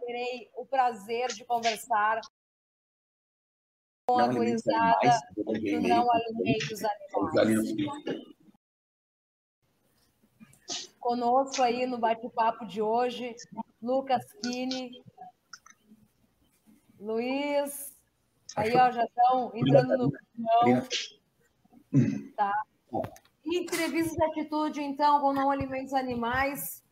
terei o prazer de conversar com a gurizada do Não Alimentos Animais. Conosco aí no bate-papo de hoje, Lucas Kine, Luiz, aí ó, já estão entrando no caminhão. Tá. Entrevistas de atitude, então, com Não Alimentos Animais.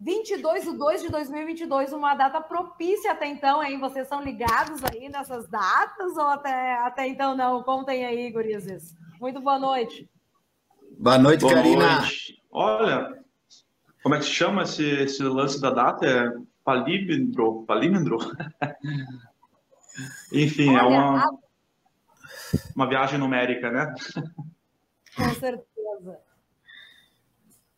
22 de 2 de 2022, uma data propícia até então, hein? Vocês são ligados aí nessas datas ou até, até então não? Contem aí, gurizes. Muito boa noite. Boa noite, boa Karina. Noite. Olha, como é que se chama esse, esse lance da data? É? Palímetro? Enfim, é Olha, é uma, a... uma viagem numérica, né? Com certeza.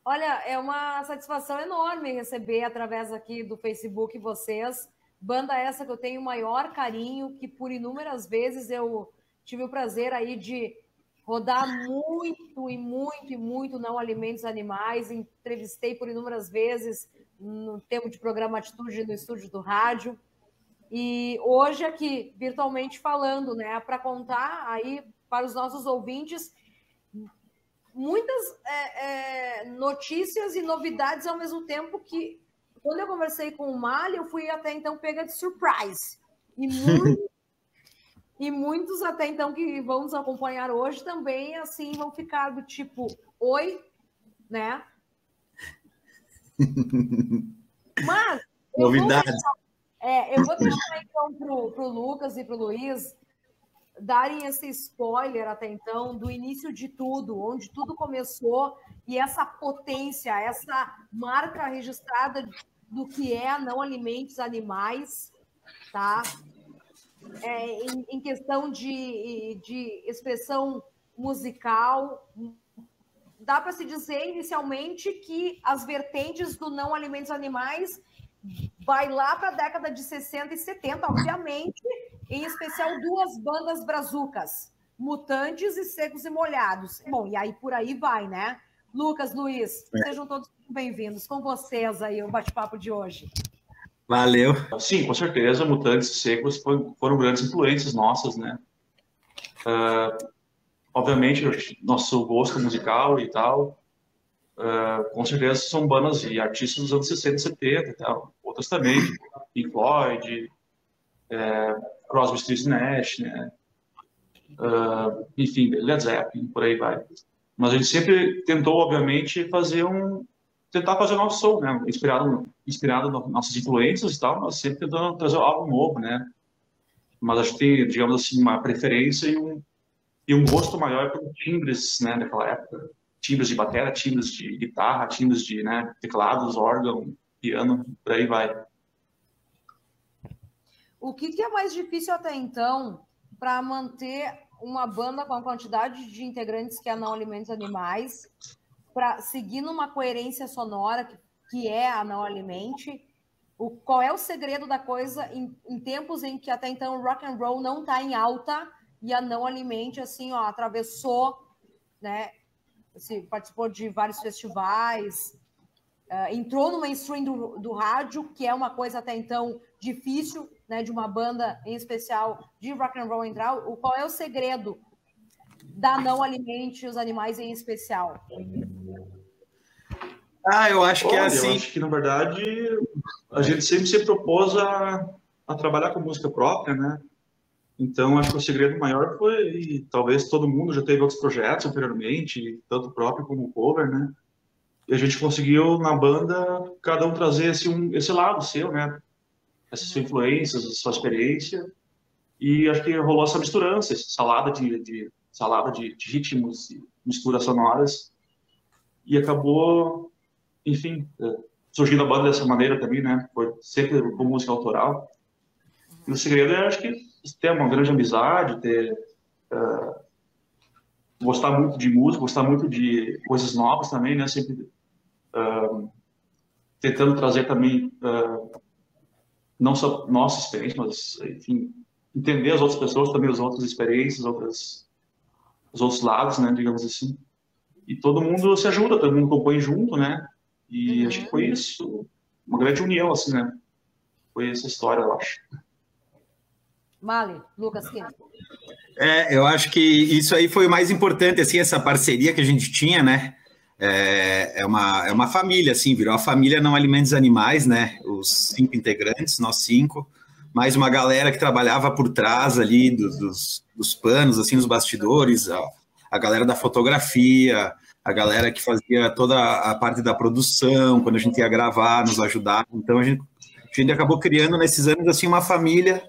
Olha, é uma satisfação enorme receber através aqui do Facebook vocês. Banda essa que eu tenho o maior carinho, que por inúmeras vezes eu tive o prazer aí de rodar muito e muito e muito não alimentos animais. Entrevistei por inúmeras vezes no tempo de programa Atitude no estúdio do rádio. E hoje aqui, virtualmente falando, né, para contar aí para os nossos ouvintes muitas é, é, notícias e novidades ao mesmo tempo que quando eu conversei com o Mali, eu fui até então pega de surprise. E, muito, e muitos até então que vão nos acompanhar hoje também assim vão ficar do tipo, oi, né? Mas novidades. é, eu vou deixar então para o Lucas e para o Luiz darem esse spoiler até então do início de tudo, onde tudo começou e essa potência, essa marca registrada do que é não alimentos animais, tá? É, em, em, questão de, de expressão musical, dá para se dizer inicialmente que as vertentes do não alimentos animais vai lá para a década de 60 e 70, obviamente, em especial duas bandas brazucas, Mutantes e Secos e Molhados. Bom, e aí por aí vai, né? Lucas, Luiz, é. sejam todos bem-vindos. Com vocês aí o bate-papo de hoje. Valeu. Sim, com certeza, Mutantes e Secos foram grandes influências nossas, né? Uh, obviamente, nosso gosto musical e tal, uh, com certeza são bandas e artistas dos anos 60 e 70 e tal. Outras também, Pink Floyd, é, Crosby, Stills Nash, né? Uh, enfim, Led Zeppelin, por aí vai. Mas gente sempre tentou, obviamente, fazer um tentar fazer o nosso som, né? Inspirado, inspirado nas nossas influências e tal, mas sempre tentando trazer algo novo, né? Mas acho que tem, digamos assim, uma preferência e um, e um gosto maior por timbres, né, daquela época. Timbres de bateria, timbres de guitarra, timbres de né, teclados, órgão, piano, por aí vai. O que, que é mais difícil até então para manter uma banda com a quantidade de integrantes que é Não Alimentos Animais, para seguir numa coerência sonora que, é a Não Alimente? O, qual é o segredo da coisa em, em tempos em que até então o rock and roll não está em alta e a Não Alimente assim, ó, atravessou, né? Participou de vários festivais, uh, entrou no mainstream do, do rádio, que é uma coisa até então difícil, né, de uma banda em especial de rock and roll entrar, o qual é o segredo da não alimente os animais em especial? Ah, eu acho que é assim. Eu acho que na verdade a gente sempre se propôs a, a trabalhar com música própria, né? Então acho que o segredo maior foi talvez todo mundo já teve outros projetos anteriormente, tanto próprio como cover, né? E a gente conseguiu na banda cada um trazer esse um esse lado seu, né? Essas suas influências, a sua experiência. E acho que rolou essa misturança, essa salada de, de salada de, de, ritmos e misturas sonoras. E acabou, enfim, é, surgindo a banda dessa maneira também, né? Foi sempre com música autoral. E o segredo é, acho que, ter uma grande amizade, ter. Uh, gostar muito de música, gostar muito de coisas novas também, né? Sempre uh, tentando trazer também uh, não só nossa experiência, mas, enfim, entender as outras pessoas, também as outras experiências, outras, os outros lados, né, digamos assim. E todo mundo se ajuda, todo mundo compõe junto, né? E uhum. acho que foi isso. uma grande união, assim, né? Foi essa história, eu acho. Mali, Lucas Quem? É, eu acho que isso aí foi o mais importante, assim, essa parceria que a gente tinha, né? É, é, uma, é uma família, assim, virou a família Não Alimentos Animais, né? Os cinco integrantes, nós cinco, mais uma galera que trabalhava por trás ali dos, dos, dos panos, assim, nos bastidores, a, a galera da fotografia, a galera que fazia toda a parte da produção, quando a gente ia gravar, nos ajudar. Então a gente, a gente acabou criando nesses anos assim uma família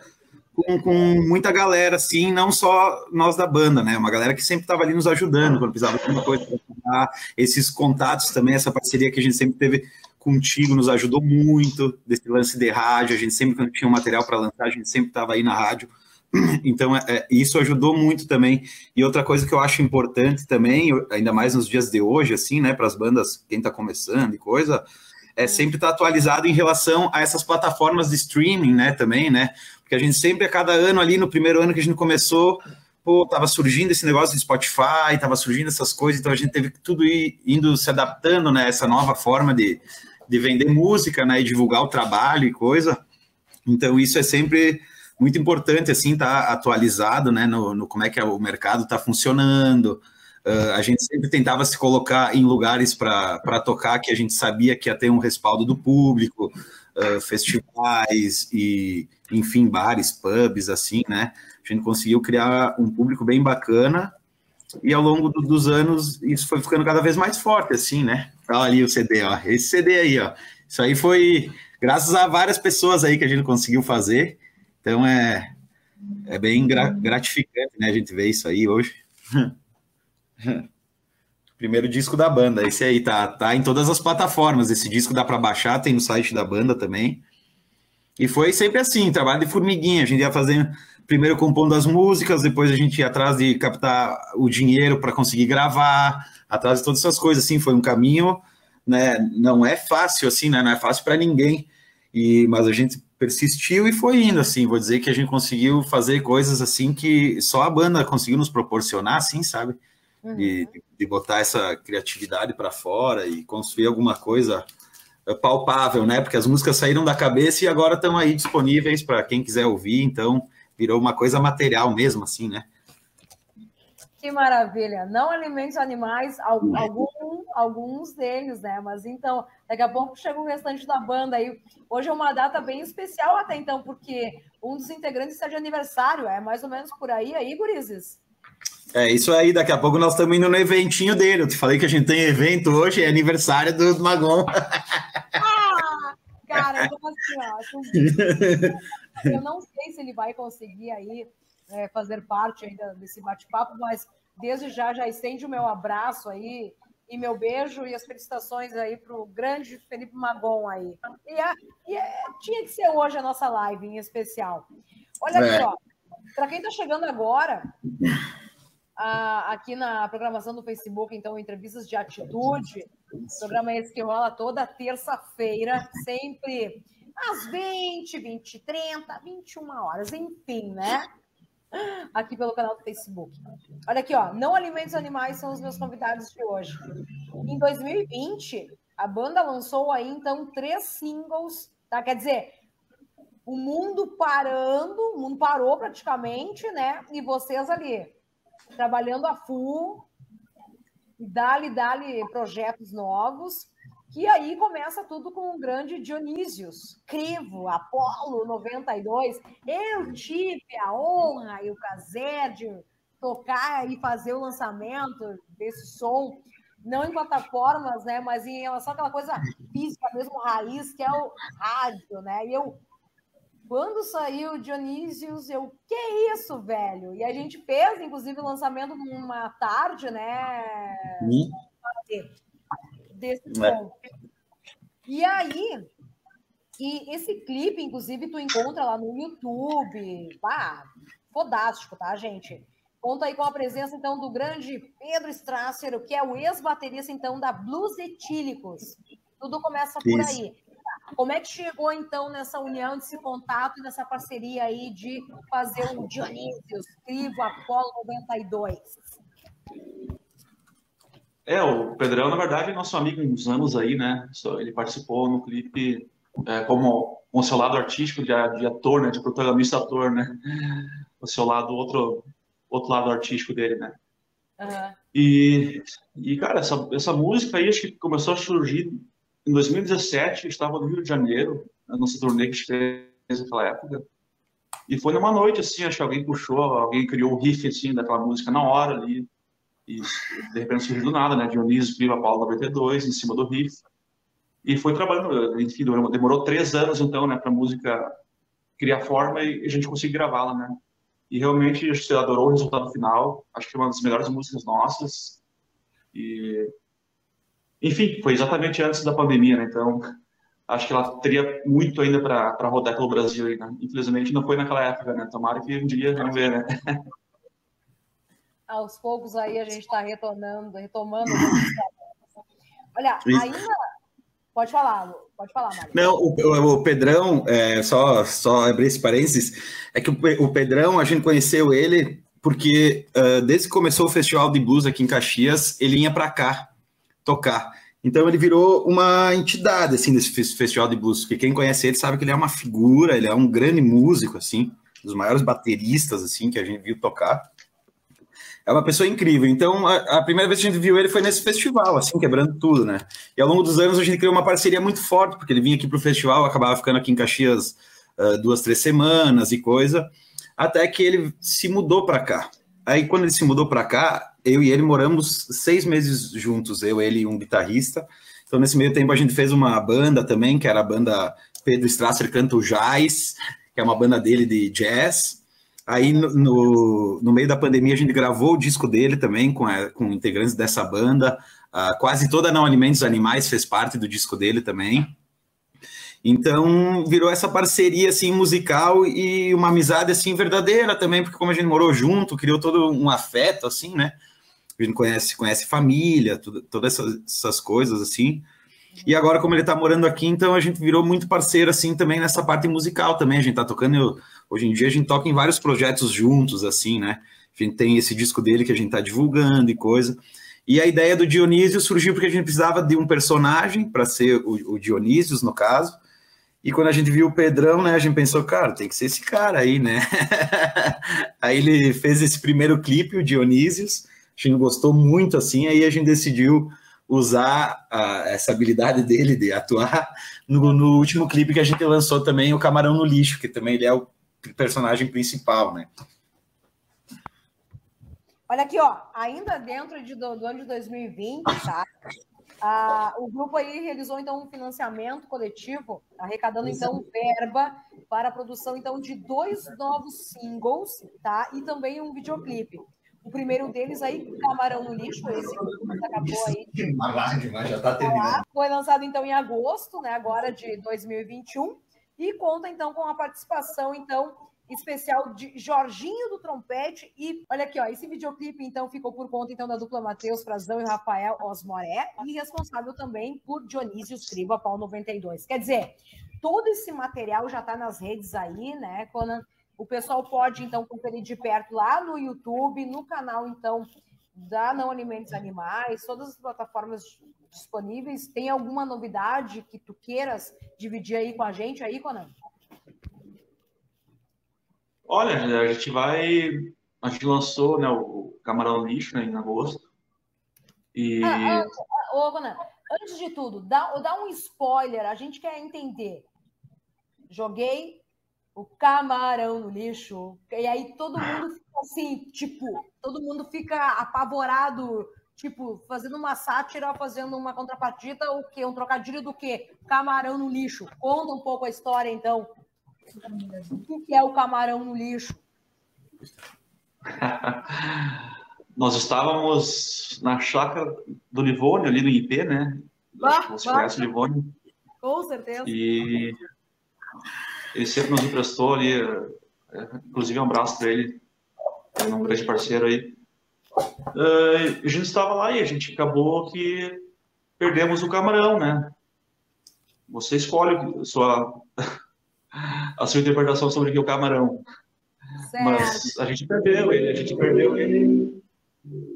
com, com, muita galera, assim, não só nós da banda, né? Uma galera que sempre estava ali nos ajudando quando precisava de alguma coisa para esses contatos também, essa parceria que a gente sempre teve contigo nos ajudou muito desse lance de rádio. A gente sempre, quando tinha um material para lançar, a gente sempre estava aí na rádio. Então, é, é, isso ajudou muito também. E outra coisa que eu acho importante também, ainda mais nos dias de hoje, assim, né, para as bandas, quem está começando e coisa, é sempre estar tá atualizado em relação a essas plataformas de streaming, né, também, né? Porque a gente sempre, a cada ano ali, no primeiro ano que a gente começou, pô, tava surgindo esse negócio de Spotify, tava surgindo essas coisas, então a gente teve que tudo ir indo se adaptando, né, essa nova forma de, de vender música, né, e divulgar o trabalho e coisa. Então isso é sempre muito importante, assim, estar tá atualizado, né, no, no, como é que é o mercado está funcionando. Uh, a gente sempre tentava se colocar em lugares para tocar que a gente sabia que ia ter um respaldo do público, uh, festivais e, enfim, bares, pubs, assim, né? A gente conseguiu criar um público bem bacana e ao longo do, dos anos isso foi ficando cada vez mais forte, assim, né? Olha ali o CD, ó, esse CD aí, ó. Isso aí foi graças a várias pessoas aí que a gente conseguiu fazer. Então é, é bem gra gratificante, né? A gente ver isso aí hoje. Primeiro disco da banda, esse aí tá, tá em todas as plataformas. Esse disco dá para baixar, tem no site da banda também. E foi sempre assim, trabalho de formiguinha. A gente ia fazendo, primeiro compondo as músicas, depois a gente ia atrás de captar o dinheiro para conseguir gravar, atrás de todas essas coisas. Assim, foi um caminho, né? Não é fácil assim, né? Não é fácil para ninguém. E mas a gente persistiu e foi indo assim. Vou dizer que a gente conseguiu fazer coisas assim que só a banda conseguiu nos proporcionar, assim, sabe? uhum. de, de botar essa criatividade para fora e construir alguma coisa palpável, né? Porque as músicas saíram da cabeça e agora estão aí disponíveis para quem quiser ouvir, então virou uma coisa material mesmo, assim, né? Que maravilha! Não alimentos animais, algum, alguns deles, né? Mas então, daqui a pouco chega o restante da banda aí. Hoje é uma data bem especial até então, porque um dos integrantes está de aniversário, é mais ou menos por aí, aí, gurizes? É isso aí, daqui a pouco nós estamos indo no eventinho dele. Eu te falei que a gente tem evento hoje, é aniversário do Magon. Ah, cara, eu, assim, ó, eu não sei se ele vai conseguir aí é, fazer parte ainda desse bate-papo, mas desde já já estende o meu abraço aí e meu beijo e as felicitações aí para o grande Felipe Magon aí. E, a, e é, tinha que ser hoje a nossa live em especial. Olha aqui, é. ó. Para quem está chegando agora, aqui na programação do Facebook, então, entrevistas de atitude. O programa esse que rola toda terça-feira, sempre às 20, 20, 30, 21 horas, enfim, né? Aqui pelo canal do Facebook. Olha aqui, ó. Não Alimentos Animais são os meus convidados de hoje. Em 2020, a banda lançou aí, então, três singles, tá? Quer dizer, o mundo parando, o mundo parou praticamente, né? E vocês ali, trabalhando a full, dali, dali projetos novos, que aí começa tudo com o grande Dionísios, Crivo, Apolo 92. Eu tive a honra e o prazer de tocar e fazer o lançamento desse som, não em plataformas, né, mas em relação àquela coisa física mesmo, raiz, que é o rádio, né? E eu quando saiu Dionísios, eu, que isso, velho? E a gente fez, inclusive, o lançamento numa tarde, né? Hum. Desse é. E aí, e esse clipe, inclusive, tu encontra lá no YouTube. Ah, fodástico, tá, gente? Conta aí com a presença, então, do grande Pedro Strasser, que é o ex-baterista, então, da Blues Etílicos. Tudo começa por Isso. aí. Como é que chegou, então, nessa união, desse contato, nessa parceria aí de fazer o Dionísio, Crivo, Apolo 92? É, o Pedrão, na verdade, é nosso amigo há uns anos aí, né? Ele participou no clipe é, como o seu lado artístico de, de ator, né, de protagonista ator, né, o seu lado outro outro lado artístico dele, né. Uhum. E, e cara, essa, essa música aí acho que começou a surgir em 2017. Eu estava no Rio de Janeiro, no nosso turnê que a gente fez naquela época. E foi numa noite, assim, acho que alguém puxou, alguém criou o riff, assim, daquela música na hora ali. E de repente surgiu do nada, né? Dionísio Priva Paulo 92, em cima do riff. E foi trabalhando, enfim, demorou três anos, então, né, pra música criar forma e a gente conseguir gravá-la, né? E realmente a gente adorou o resultado final. Acho que é uma das melhores músicas nossas. E, enfim, foi exatamente antes da pandemia, né? Então, acho que ela teria muito ainda para rodar pelo Brasil. Aí, né? Infelizmente, não foi naquela época, né? Tomara que um dia vamos ver, né? Aos poucos aí a gente está retornando, retomando. Olha, ainda Pode falar, pode falar, Mário. Não, o, o Pedrão, é, só, só abrir esse parênteses, é que o, o Pedrão, a gente conheceu ele porque uh, desde que começou o Festival de Blues aqui em Caxias, ele ia para cá tocar. Então ele virou uma entidade assim desse festival de blues, porque quem conhece ele sabe que ele é uma figura, ele é um grande músico assim, dos maiores bateristas assim que a gente viu tocar é uma pessoa incrível. Então, a, a, primeira vez que a gente viu ele foi nesse festival, assim, quebrando tudo, né? E ao longo dos anos a gente criou uma parceria muito forte, porque ele vinha aqui para o festival, acabava ficando aqui em Caxias uh, duas, três semanas e coisa, até que ele se mudou para cá. Aí, quando ele se mudou para cá, eu e ele moramos seis meses juntos, eu, ele e um guitarrista. Então, nesse meio tempo, a gente fez uma banda também, que era a banda Pedro Strasser Canta o Jazz, que é uma banda dele de jazz. Aí, no, no, no, meio da pandemia, a gente gravou o disco dele também, com, a, com integrantes dessa banda. Uh, quase toda Não Alimentos Animais fez parte do disco dele também. Então, virou essa parceria, assim, musical e uma amizade, assim, verdadeira também, porque como a gente morou junto, criou todo um afeto, assim, né? A gente conhece, conhece família, tudo, todas essas, essas coisas, assim. E agora, como ele tá morando aqui, então a gente virou muito parceiro, assim, também nessa parte musical também. A gente tá tocando... Eu, Hoje em dia a gente toca em vários projetos juntos, assim, né? A gente tem esse disco dele que a gente está divulgando e coisa. E a ideia do Dionísio surgiu porque a gente precisava de um personagem para ser o, o Dionísio, no caso. E quando a gente viu o Pedrão, né, a gente pensou, cara, tem que ser esse cara aí, né? aí ele fez esse primeiro clipe, o Dionísios. Gente gostou muito assim, aí a gente decidiu usar a, essa habilidade dele de atuar no, no, último clipe que a gente lançou também, o Camarão no Lixo, que também ele é o personagem principal, né? Olha aqui, ó, ainda dentro de, do, do ano de 2020, tá? Ah, o grupo aí realizou então um financiamento coletivo, arrecadando então verba para a produção então de dois novos singles, tá? E também um videoclipe. O primeiro deles aí, Camarão no Lixo, esse que acabou aí. Demais, já tá terminando. Foi lançado então em agosto, né? Agora de 2021 e conta então com a participação então especial de Jorginho do trompete e olha aqui ó, esse videoclipe então ficou por conta então da dupla Matheus Frazão e Rafael Osmoré e responsável também por Dionísio Escriba Pau 92. Quer dizer, todo esse material já está nas redes aí, né, Conan? O pessoal pode então conferir de perto lá no YouTube, no canal então da Não Alimentos Animais, todas as plataformas disponíveis. Tem alguma novidade que tu queiras dividir aí com a gente aí, Conan? Olha, a gente vai. A gente lançou né, o Camarão Lixo né, em agosto. E. Ah, ah, ô, Conan, antes de tudo, dá, dá um spoiler, a gente quer entender. Joguei o camarão no lixo, e aí todo mundo fica assim, tipo, todo mundo fica apavorado Tipo, fazendo uma sátira, fazendo uma contrapartida, o quê? Um trocadilho do quê? Camarão no lixo. Conta um pouco a história, então. O que é o camarão no lixo? Nós estávamos na chácara do Livônio, ali no IP, né? Bah, Você bah. conhece o Livônio? Com certeza. E ele sempre nos emprestou ali, é, inclusive um abraço para ele, ele é um grande parceiro aí. Uh, a gente estava lá e a gente acabou que perdemos o camarão, né? Você escolhe a sua, a sua interpretação sobre o que é o camarão. Certo. Mas a gente perdeu ele, a gente perdeu ele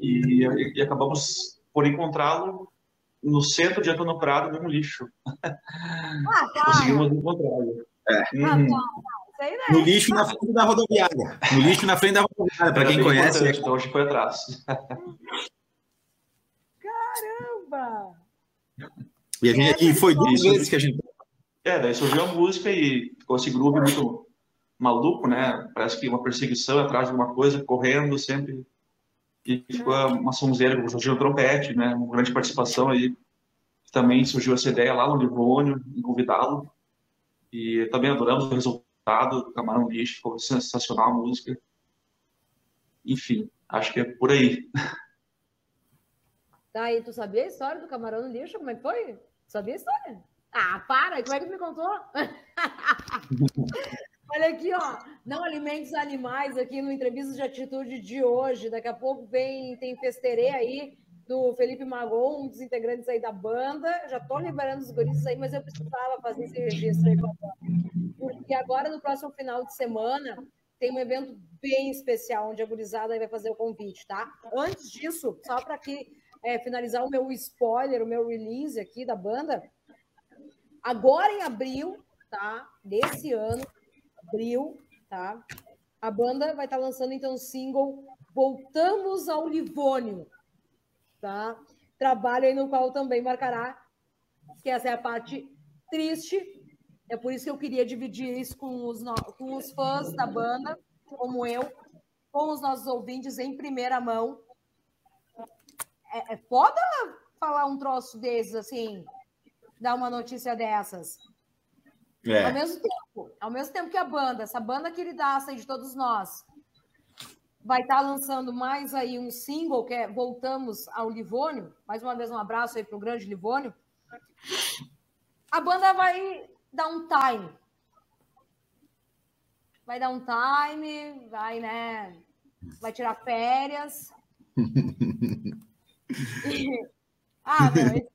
e, e acabamos por encontrá-lo no centro de Antônio Prado, no lixo. Ah, tá. Conseguimos encontrar. É. Ah, Uhum. tá. Isso aí, né? No lixo na frente da rodoviária. No lixo na frente da rodoviária, para quem conhece. importante, Então, hoje foi atrás. Caramba! E, a gente- e foi duas Isso. vezes que a gente. É, daí surgiu a música e ficou esse groove muito maluco, né? Parece que uma perseguição atrás de alguma coisa, correndo sempre. E ficou uma sonzeira, surgiu o trompete, né? Uma grande participação aí. Também surgiu essa ideia lá no Livônio, em convidá-lo. E também adoramos o resultado do Camarão Lixo, ficou sensacional a música. Enfim, acho que é por aí. Daí, tu sabia a história do camarão lixo? Como é que foi? Sabia a história? Ah, para! Como é que tu me contou? Olha aqui, ó. Não alimente os animais aqui no Entrevista de Atitude de hoje. Daqui a pouco vem, tem festerê aí do Felipe Magon, um dos integrantes aí da banda. Já tô liberando os guris aí, mas eu precisava fazer esse registro aí. Porque agora, no próximo final de semana, tem um evento bem especial, onde a gurizada vai fazer o convite, tá? Antes disso, só para aqui é, finalizar o meu spoiler, o meu release aqui da banda, agora em abril, tá? Desse ano, abril, tá? A banda vai estar lançando então o single Voltamos ao Livônio, tá? Trabalho aí no qual também marcará que essa é a parte triste. É por isso que eu queria dividir isso com os, no- com os fãs da banda, como eu, com os nossos ouvintes em primeira mão. É, é foda falar um troço desses, assim, dar uma notícia dessas. Ao É, mesmo tempo, ao mesmo tempo que a banda, essa banda queridaça de todos nós, vai estar lançando mais aí um single, que é Voltamos ao Livônio. Mais uma vez, um abraço aí para o grande Livônio. A banda vai dar um time. Vai dar um time, vai, né? Vai tirar férias. Ah, meu, esse,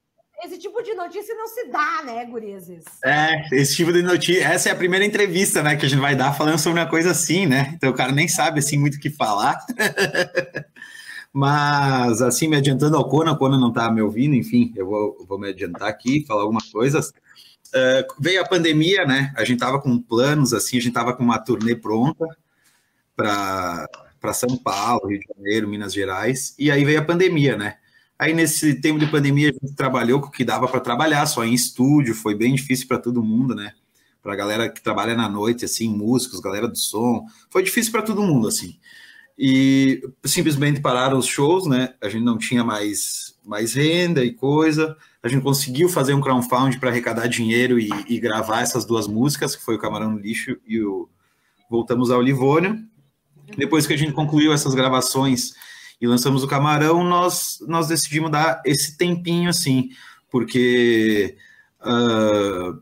esse tipo de notícia não se dá, né, gurizes? é, esse tipo de notícia. Essa é a primeira entrevista, né, que a gente vai dar falando sobre uma coisa assim, né? Então o cara nem sabe assim muito o que falar. Mas, assim, me adiantando ao Conan, o Conan não tá me ouvindo, enfim, eu vou, vou me adiantar aqui, falar algumas coisas. É, veio a pandemia, né? A gente tava com planos, assim, a gente tava com uma turnê pronta para São Paulo, Rio de Janeiro, Minas Gerais, e aí veio a pandemia, né? Aí nesse tempo de pandemia a gente trabalhou com o que dava para trabalhar, só em estúdio, foi bem difícil para todo mundo, né? Para a galera que trabalha na noite, assim, músicos, galera do som, foi difícil para todo mundo, assim. E simplesmente pararam os shows, né? A gente não tinha mais, mais renda e coisa. A gente conseguiu fazer um crowdfunding para arrecadar dinheiro e, e gravar essas duas músicas, que foi o Camarão no Lixo e o Voltamos ao Livônio. Depois que a gente concluiu essas gravações e lançamos o Camarão, nós, nós decidimos dar esse tempinho assim, porque uh,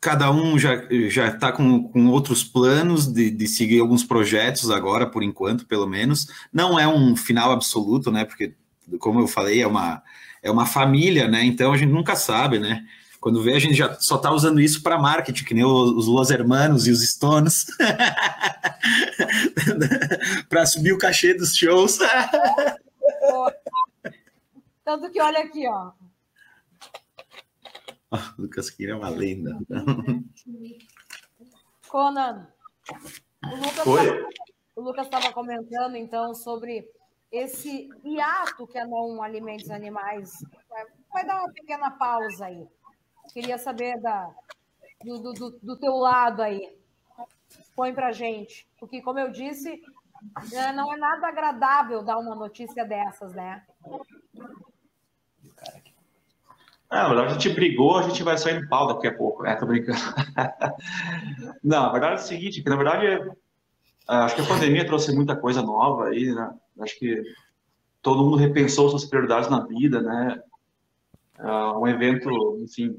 cada um já está com, com outros planos de, de seguir alguns projetos agora, por enquanto, pelo menos. Não é um final absoluto, né? Porque, como eu falei, é uma, é uma família, né? Então a gente nunca sabe, né? Quando vê, a gente já só está usando isso para marketing, que nem os Los Hermanos e os Stones, para subir o cachê dos shows. Tanto que olha aqui, ó. Oh, Lucas Queira é uma lenda. Conan, o Lucas estava comentando, então, sobre esse hiato que a Não Alimentos Animais vai dar uma pequena pausa aí. Queria saber da, do, do, do- teu lado aí. Põe pra gente. Porque, como eu disse, é, não é nada agradável dar uma notícia dessas, né? É, na verdade, a gente brigou, a gente vai sair no pau daqui a pouco, né? Tô brincando. Não, a verdade é o seguinte, que na verdade, é- acho que a pandemia trouxe muita coisa nova aí, né? Acho que todo mundo repensou suas prioridades na vida, né? Ah, um evento, enfim,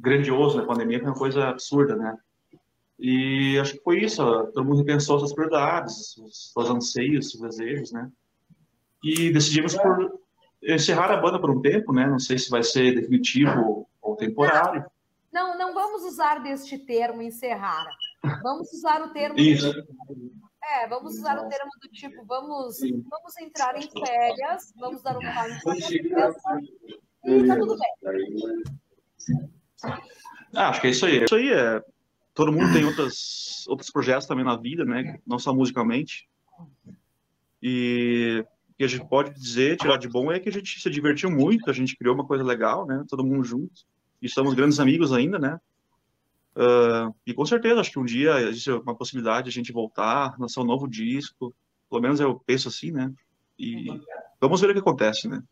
grandioso na pandemia foi uma coisa absurda, né? E acho que foi isso, ó, todo mundo repensou suas prioridades, os seus anseios, seus desejos, né? E decidimos por encerrar a banda por um tempo, né? Não sei se vai ser definitivo ou temporário. Não, não vamos usar deste termo encerrar. Vamos usar o termo. Isso. É, vamos usar o termo do tipo, vamos, vamos entrar em férias, vamos dar um a cabeça e tá tudo bem. Ah, acho que é isso aí. Isso aí é. Todo mundo tem outras, outros projetos também na vida, né? Não só musicalmente. E o que a gente pode dizer, tirar de bom, é que a gente se divertiu muito, a gente criou uma coisa legal, né? Todo mundo junto. E somos grandes amigos ainda, né? Uh, e com certeza, acho que um dia existe uma possibilidade de a gente voltar, lançar um novo disco. Pelo menos eu penso assim, né? E vamos ver o que acontece, né?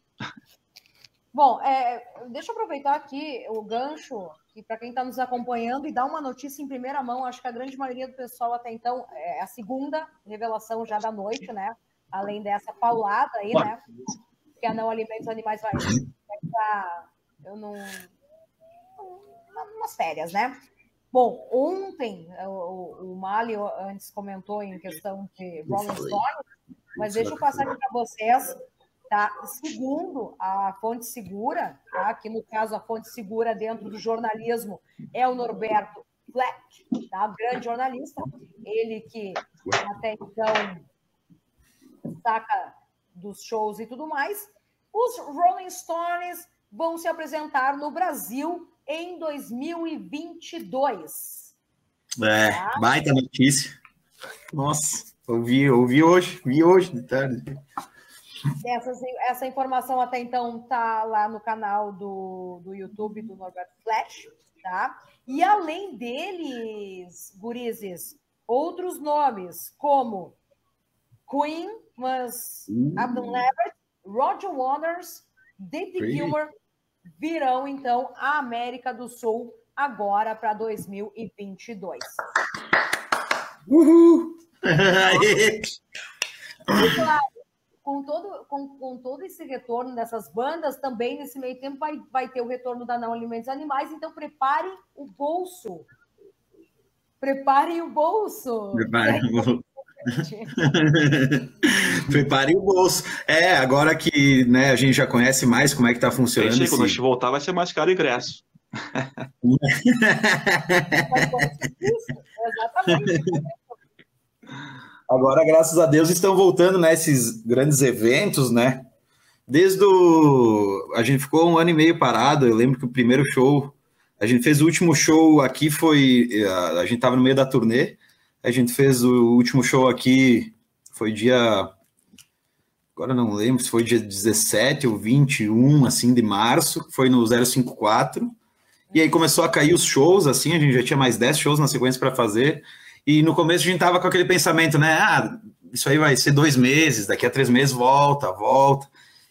Bom, é, deixa eu aproveitar aqui o gancho que para quem está nos acompanhando e dar uma notícia em primeira mão, acho que a grande maioria do pessoal até então é a segunda revelação já da noite, né? Além dessa paulada aí, né? Que a Não Alimentos Animais vai, estar eu não umas férias, né? Bom, ontem o, o Mali antes comentou em questão de Rolling mas deixa eu passar aqui para vocês Tá? Segundo a fonte segura, tá? que no caso a fonte segura dentro do jornalismo é o Norberto Fleck, tá? grande jornalista, ele que até então saca dos shows e tudo mais. Os Rolling Stones vão se apresentar no Brasil em 2022. É, tá? baita notícia. Nossa, ouvi, ouvi hoje, vi hoje de tarde. Essa, essa informação até então tá lá no canal do, do YouTube do Norberto Flash, tá? E além deles, gurizes, outros nomes como Queen, mas uh. Abdul Levert, Roger Waters, David Gilmour virão então à América do Sul agora para 2022. Uhul! claro, com todo, com, com todo esse retorno dessas bandas, também nesse meio tempo vai, vai ter o retorno da Não Alimentos Animais, então prepare o bolso. Preparem o bolso. Preparem o bolso. Prepare o bolso. É, agora que né, a gente já conhece mais como é que está funcionando. Esse... Quando a gente voltar, vai ser mais caro o ingresso. Exatamente. Agora, graças a Deus, estão voltando né, grandes eventos, né? Desde o. A gente ficou um ano e meio parado. Eu lembro que o primeiro show. A gente fez o último show aqui, foi. A gente estava no meio da turnê. A gente fez o último show aqui, foi dia. Agora não lembro se foi dia 17 ou 21, assim, de março, foi no 054. E aí começou a cair os shows, assim, a gente já tinha mais 10 shows na sequência para fazer. E no começo a gente tava com aquele pensamento, né? Ah, isso aí vai ser dois meses, daqui a três meses volta, volta.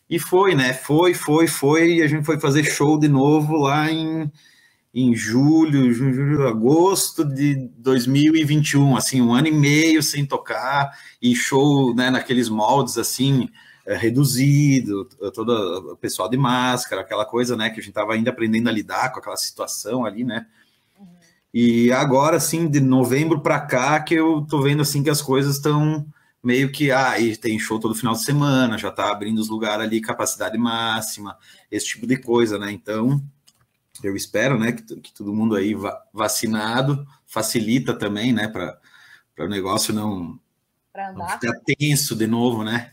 E foi, né? Foi, foi, foi. E a gente foi fazer show de novo lá em, em julho, julho, agosto de 2021, assim, um ano e meio sem tocar e show, né, naqueles moldes assim, é, reduzido, todo o pessoal de máscara, aquela coisa, né, que a gente tava ainda aprendendo a lidar com aquela situação ali, né? E agora, assim, de novembro para cá, que eu tô vendo, assim, que as coisas estão meio que, ah, tem show todo final de semana, já tá abrindo os lugares ali, capacidade máxima, esse tipo de coisa, né? Então, eu espero, né, que, que todo mundo aí va vacinado, facilita também, né, para o negócio não, não ficar tenso de novo, né?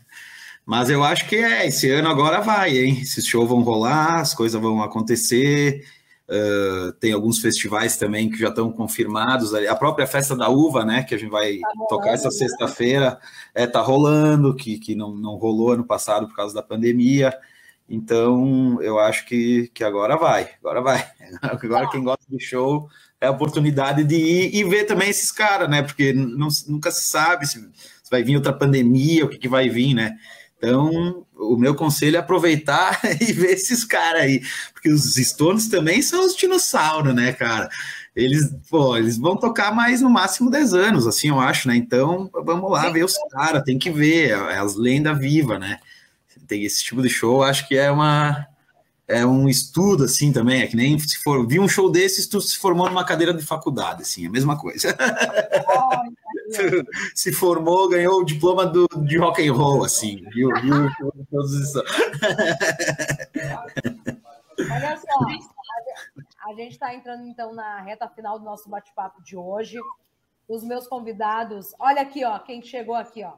Mas eu acho que é, esse ano agora vai, hein? Esses shows vão rolar, as coisas vão acontecer, Uh, tem alguns festivais também que já estão confirmados. A própria festa da uva, né, que a gente vai tá tocar essa sexta-feira, é, tá rolando, que, que não, não rolou ano passado por causa da pandemia. Então, eu acho que, que agora vai, agora vai. Agora quem gosta de show é a oportunidade de ir e ver também esses caras, né? Porque não, nunca se sabe se, se vai vir outra pandemia, o que, que vai vir, né? Então, o meu conselho é aproveitar e ver esses caras aí, porque os Stones também são os dinossauros, né, cara? Eles, pô, eles vão tocar mais no máximo 10 anos, assim, eu acho, né? Então, vamos lá ver os caras, tem que ver, é as lendas vivas, né? Tem esse tipo de show, acho que é uma é um estudo assim também, é que nem se for vi um show desses, tu se formou numa cadeira de faculdade, assim, é a mesma coisa. se formou, ganhou o diploma do, de rock and roll, assim, viu? viu todos isso. Olha só, a gente está entrando então na reta final do nosso bate-papo de hoje. Os meus convidados, olha aqui, ó, quem chegou aqui, ó.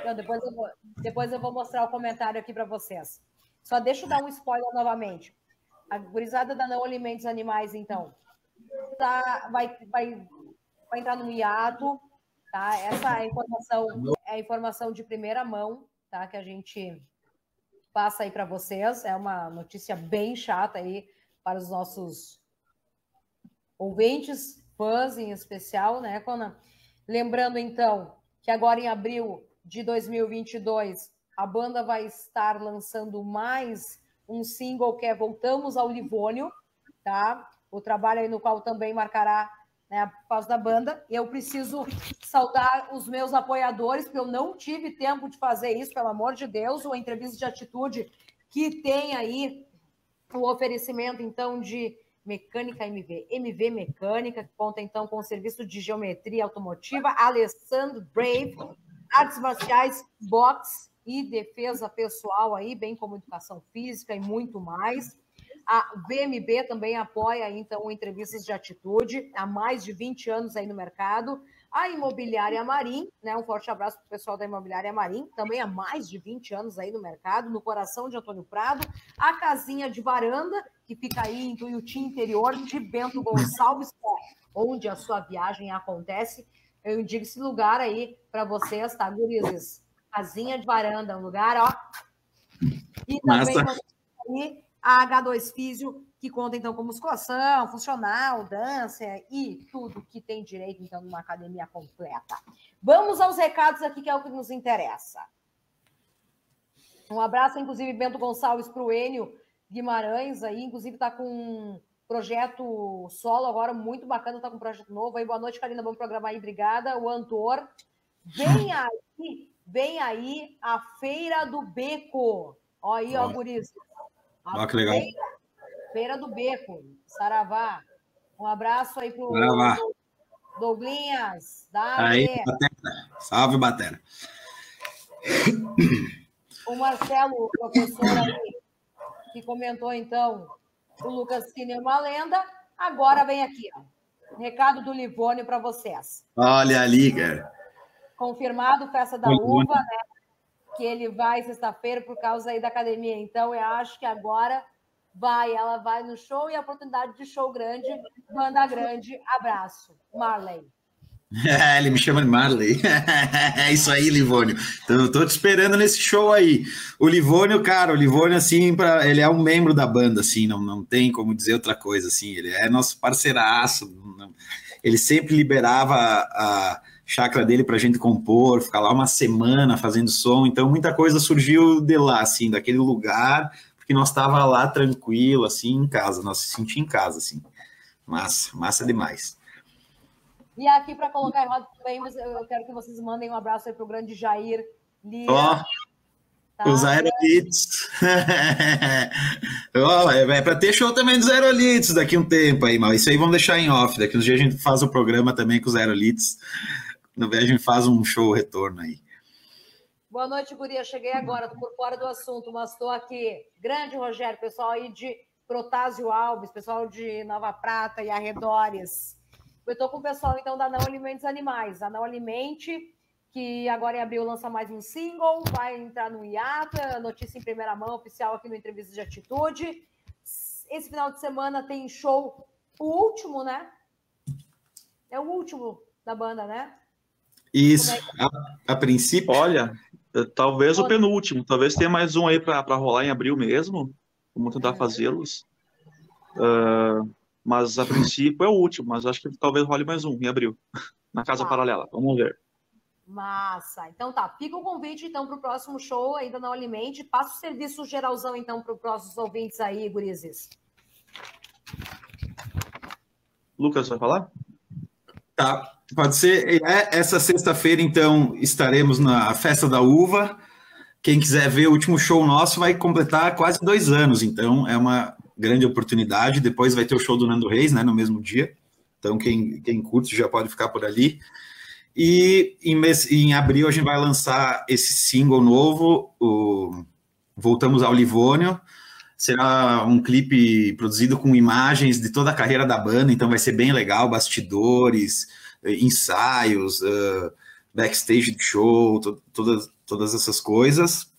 Então, depois, eu vou, depois eu vou mostrar o comentário aqui para vocês. Só deixa eu dar um spoiler novamente. A gurizada da Não Alimentos Animais, então, tá, vai, vai, vai entrar no hiato, tá? Essa é informação, é a informação de primeira mão, tá? Que a gente passa aí para vocês. É uma notícia bem chata aí para os nossos ouvintes, fãs em especial, né, Conan? Lembrando, então, que agora em abril de 2022 a banda vai estar lançando mais um single que é Voltamos ao Livônio, tá? O trabalho aí no qual também marcará né, a paz da banda. Eu preciso saudar os meus apoiadores, porque eu não tive tempo de fazer isso, pelo amor de Deus, uma entrevista de atitude que tem aí o oferecimento, então, de Mecânica MV, MV Mecânica, que conta, então, com o serviço de geometria automotiva, Alessandro Brave, artes marciais, boxe e defesa pessoal aí, bem como educação física e muito mais. A VMB também apoia, então, entrevistas de atitude, há mais de 20 anos aí no mercado. A Imobiliária Marim, né? Um forte abraço para o pessoal da Imobiliária Marim, também há mais de 20 anos aí no mercado, no coração de Antônio Prado. A Casinha de Varanda, que fica aí em Tuiuti interior de Bento Gonçalves, onde a sua viagem acontece. Eu indico esse lugar aí para vocês, tá, gurizes? Casinha de Varanda, um lugar, ó. E também aí a H2 Físio, que conta então com musculação, funcional, dança e tudo que tem direito então numa academia completa. Vamos aos recados aqui que é o que nos interessa. Um abraço, inclusive, Bento Gonçalves para o Enio Guimarães aí, inclusive está com um projeto solo agora muito bacana, está com um projeto novo aí. Boa noite, Karina, bom programa aí, obrigada. O Antor. Vem aí, vem aí a Feira do Beco. Ó aí, ó, Guris. Olha que legal. Feira, Feira, do Beco, Saravá. Um abraço aí pro Saravá. Douglinhas. Aí, Batera. Salve, Batera. O Marcelo, o professor aí, que comentou então o Lucas Cine é uma lenda. Agora vem aqui, ó. Recado do Livônio para vocês. Olha ali, cara. Confirmado, festa da uva, né? que ele vai sexta-feira por causa aí da academia. Então, eu acho que agora vai, ela vai no show e a oportunidade de show grande, banda grande. Abraço, Marley. É, ele me chama de Marley. É isso aí, Livônio. Então, eu tô te esperando nesse show aí. O Livônio, cara, o Livônio, assim, pra, ele é um membro da banda, assim, não, não tem como dizer outra coisa, assim. Ele é nosso parceiraço. Ele sempre liberava a chácara dele para a gente compor, ficar lá uma semana fazendo som. Então, muita coisa surgiu de lá, assim, daquele lugar, porque nós estava lá tranquilo, assim, em casa, nós se sentia em casa, assim. Massa, massa demais. E aqui, para colocar em roda também, eu quero que vocês mandem um abraço aí para o grande Jair Lira. Ó, tá? Os aerolitos. oh, é, é para ter show também dos aerolitos daqui um tempo aí, mas isso aí vamos deixar em off. Daqui uns dias a gente faz o programa também com os aerolitos no Viagem faz um show retorno aí. Boa noite, Guria. Cheguei agora, tô por fora do assunto, mas estou aqui. Grande Rogério, pessoal aí de Protásio Alves, pessoal de Nova Prata e arredores. Eu estou com o pessoal, então, da Não Alimentos Animais. A Não Alimente, que agora em abril lança mais um single, vai entrar no IATA, notícia em primeira mão, oficial aqui no Entrevista de Atitude. Esse final de semana tem show, o último, né? É o último da banda, né? Isso, é a, a, princípio. Olha, eh, talvez o penúltimo, talvez tenha mais um aí para rolar em abril mesmo. Vamos tentar é. fazê-los. Uh, mas a princípio é o último, mas acho que talvez role mais um em abril, na Casa Paralela. Vamos ver. Massa. Então tá, fica o convite então para o próximo show, ainda não alimente. Passa o serviço geralzão então para os próximos ouvintes aí, gurizes. Lucas, vai falar? Tá. Pode ser. É, essa sexta-feira, então, estaremos na Festa da Uva. Quem quiser ver o último show nosso vai completar quase dois anos, então é uma grande oportunidade. Depois vai ter o show do Nando Reis, né, no mesmo dia. Então, quem, quem curte já pode ficar por ali. E em, mês, em abril a gente vai lançar esse single novo, o Voltamos ao Livônio. Será um clipe produzido com imagens de toda a carreira da banda, então vai ser bem legal, bastidores, ensaios, uh, backstage de show, to, todas, todas essas coisas.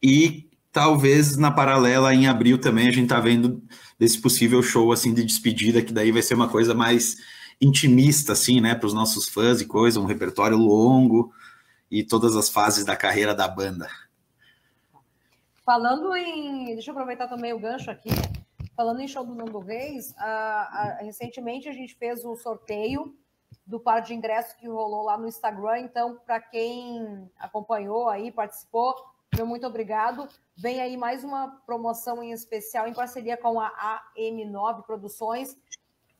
E talvez na paralela em abril também a gente tá vendo desse possível show assim de despedida que daí vai ser uma coisa mais intimista assim, né, para os nossos fãs e coisa, um repertório longo e todas as fases da carreira da banda. Falando em, deixa eu aproveitar também o gancho aqui. Falando em show do Nando Reis, a, a, recentemente a gente fez o sorteio do par de ingressos que rolou lá no Instagram. Então, para quem acompanhou aí, participou, meu muito obrigado. Vem aí mais uma promoção em especial em parceria com a AM9 Produções.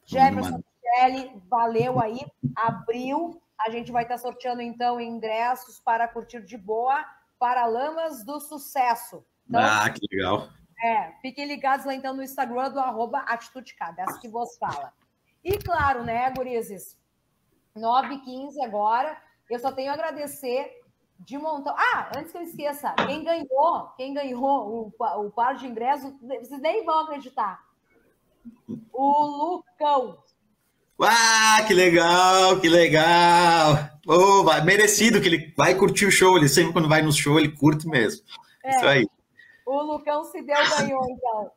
Jefferson Michele, valeu aí. Abril, a gente vai estar sorteando então ingressos para curtir de boa para Lamas do Sucesso. Então, ah, que legal. É, fiquem ligados lá então no Instagram do arroba Atitude essa que vos fala. E claro, né, gurizes, 9 15 agora, eu só tenho a agradecer de montão. Ah, antes que eu esqueça, quem ganhou, quem ganhou o, o par de ingressos, vocês nem vão acreditar. O Lucão. Ah, que legal, que legal. Oh, vai, merecido que ele vai curtir o show. Ele sempre, quando vai no show, ele curte mesmo. É, Isso aí. O Lucão se deu, ganhou, então.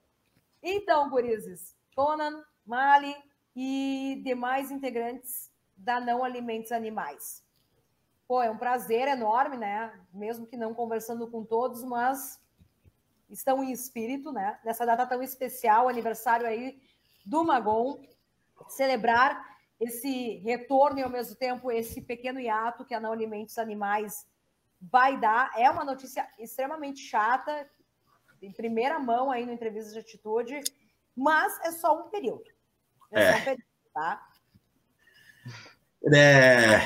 Então, gurizes, Conan, Mali e demais integrantes da Não Alimentos Animais. Pô, é um prazer enorme, né? Mesmo que não conversando com todos, mas estão em espírito, né? Nessa data tão especial, aniversário aí do Magon, celebrar esse retorno e ao mesmo tempo esse pequeno hiato que a Não Alimentos Animais vai dar. É uma notícia extremamente chata, em primeira mão aí no entrevista de atitude, mas é só um período. É, é. Só um período, tá? É,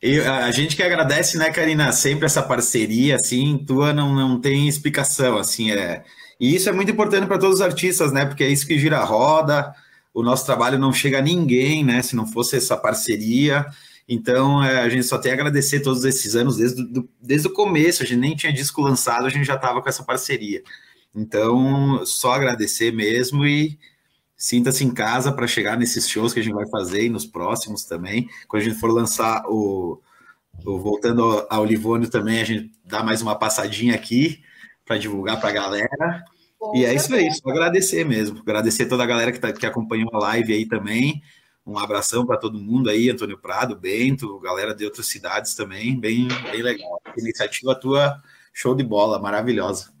eu, a gente que agradece, né, Karina, sempre essa parceria, assim, tua não, não tem explicação, assim, é. E isso é muito importante para todos os artistas, né, porque é isso que gira a roda, o nosso trabalho não chega a ninguém, né, se não fosse essa parceria. Então, é, a gente só tem a agradecer todos esses anos, desde, do, desde o começo, a gente nem tinha disco lançado, a gente já estava com essa parceria. Então, só agradecer mesmo e Sinta-se em casa para chegar nesses shows que a gente vai fazer e nos próximos também. Quando a gente for lançar o, o Voltando ao Livônio também, a gente dá mais uma passadinha aqui para divulgar para a galera. Bom, e é isso aí, só agradecer mesmo. Agradecer toda a galera que, tá, que acompanhou a live aí também. Um abração para todo mundo aí, Antônio Prado, Bento, galera de outras cidades também, bem, bem legal. Iniciativa tua, show de bola, maravilhosa.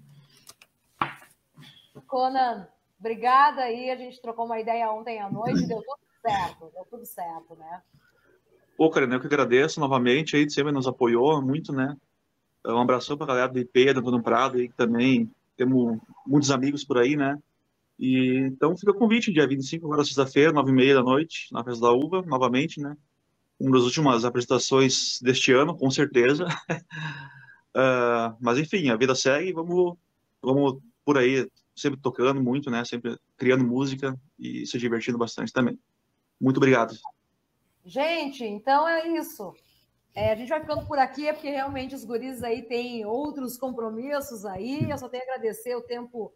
Conan, Obrigada aí, a gente trocou uma ideia ontem à noite, deu tudo certo, deu tudo certo, né? Pô, Karina, eu que agradeço novamente aí, sempre nos apoiou muito, né? Um abraço para a galera do IP, do Antônio Prado, aí, que também temos muitos amigos por aí, né? E, então fica o convite, dia 25, agora sexta-feira, nove e meia da noite, na Festa da Uva, novamente, né? Uma das últimas apresentações deste ano, com certeza. uh, mas enfim, a vida segue, vamos, vamos por aí sempre tocando muito, né? Sempre criando música e se divertindo bastante também. Muito obrigado. Gente, então é isso. É, a gente vai ficando por aqui, é porque realmente os guris aí têm outros compromissos aí. Eu só tenho a agradecer o tempo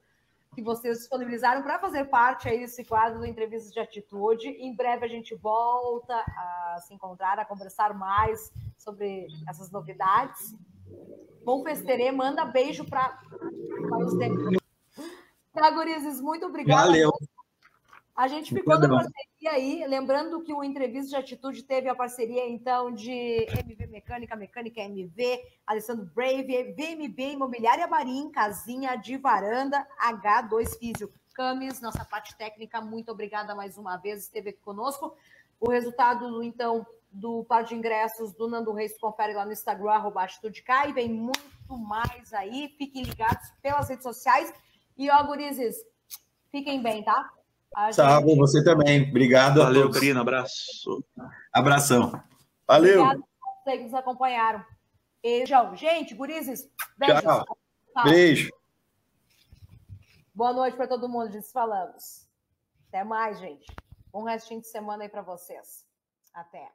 que vocês disponibilizaram para fazer parte aí desse quadro do Entrevistas de Atitude. Em breve a gente volta a se encontrar, a conversar mais sobre essas novidades. Bom Festerê, manda beijo para os demais. Tá, Gurizes, muito obrigada. Valeu. A gente ficou na parceria aí, lembrando que o Entrevista de Atitude teve a parceria, então, de MV Mecânica, Mecânica MV, Alessandro Brave, VMB Imobiliária Marim, Casinha de Varanda, H2 Físio. Camis, nossa parte técnica, muito obrigada mais uma vez, esteve aqui conosco. O resultado, então, do par de ingressos do Nando Reis, confere lá no Instagram, arroba Atitude e vem muito mais aí. Fiquem ligados pelas redes sociais. E, ó, gurizes, fiquem bem, tá? A Salve, gente... você também. Obrigado Valeu, Karina. Abraço. Abração. Valeu. Obrigado a vocês que nos acompanharam. Beijão. Gente, gurizes, beijos. Tchau. Beijo. Boa noite para todo mundo. Nos falamos. Até mais, gente. Bom restinho de semana aí para vocês. Até.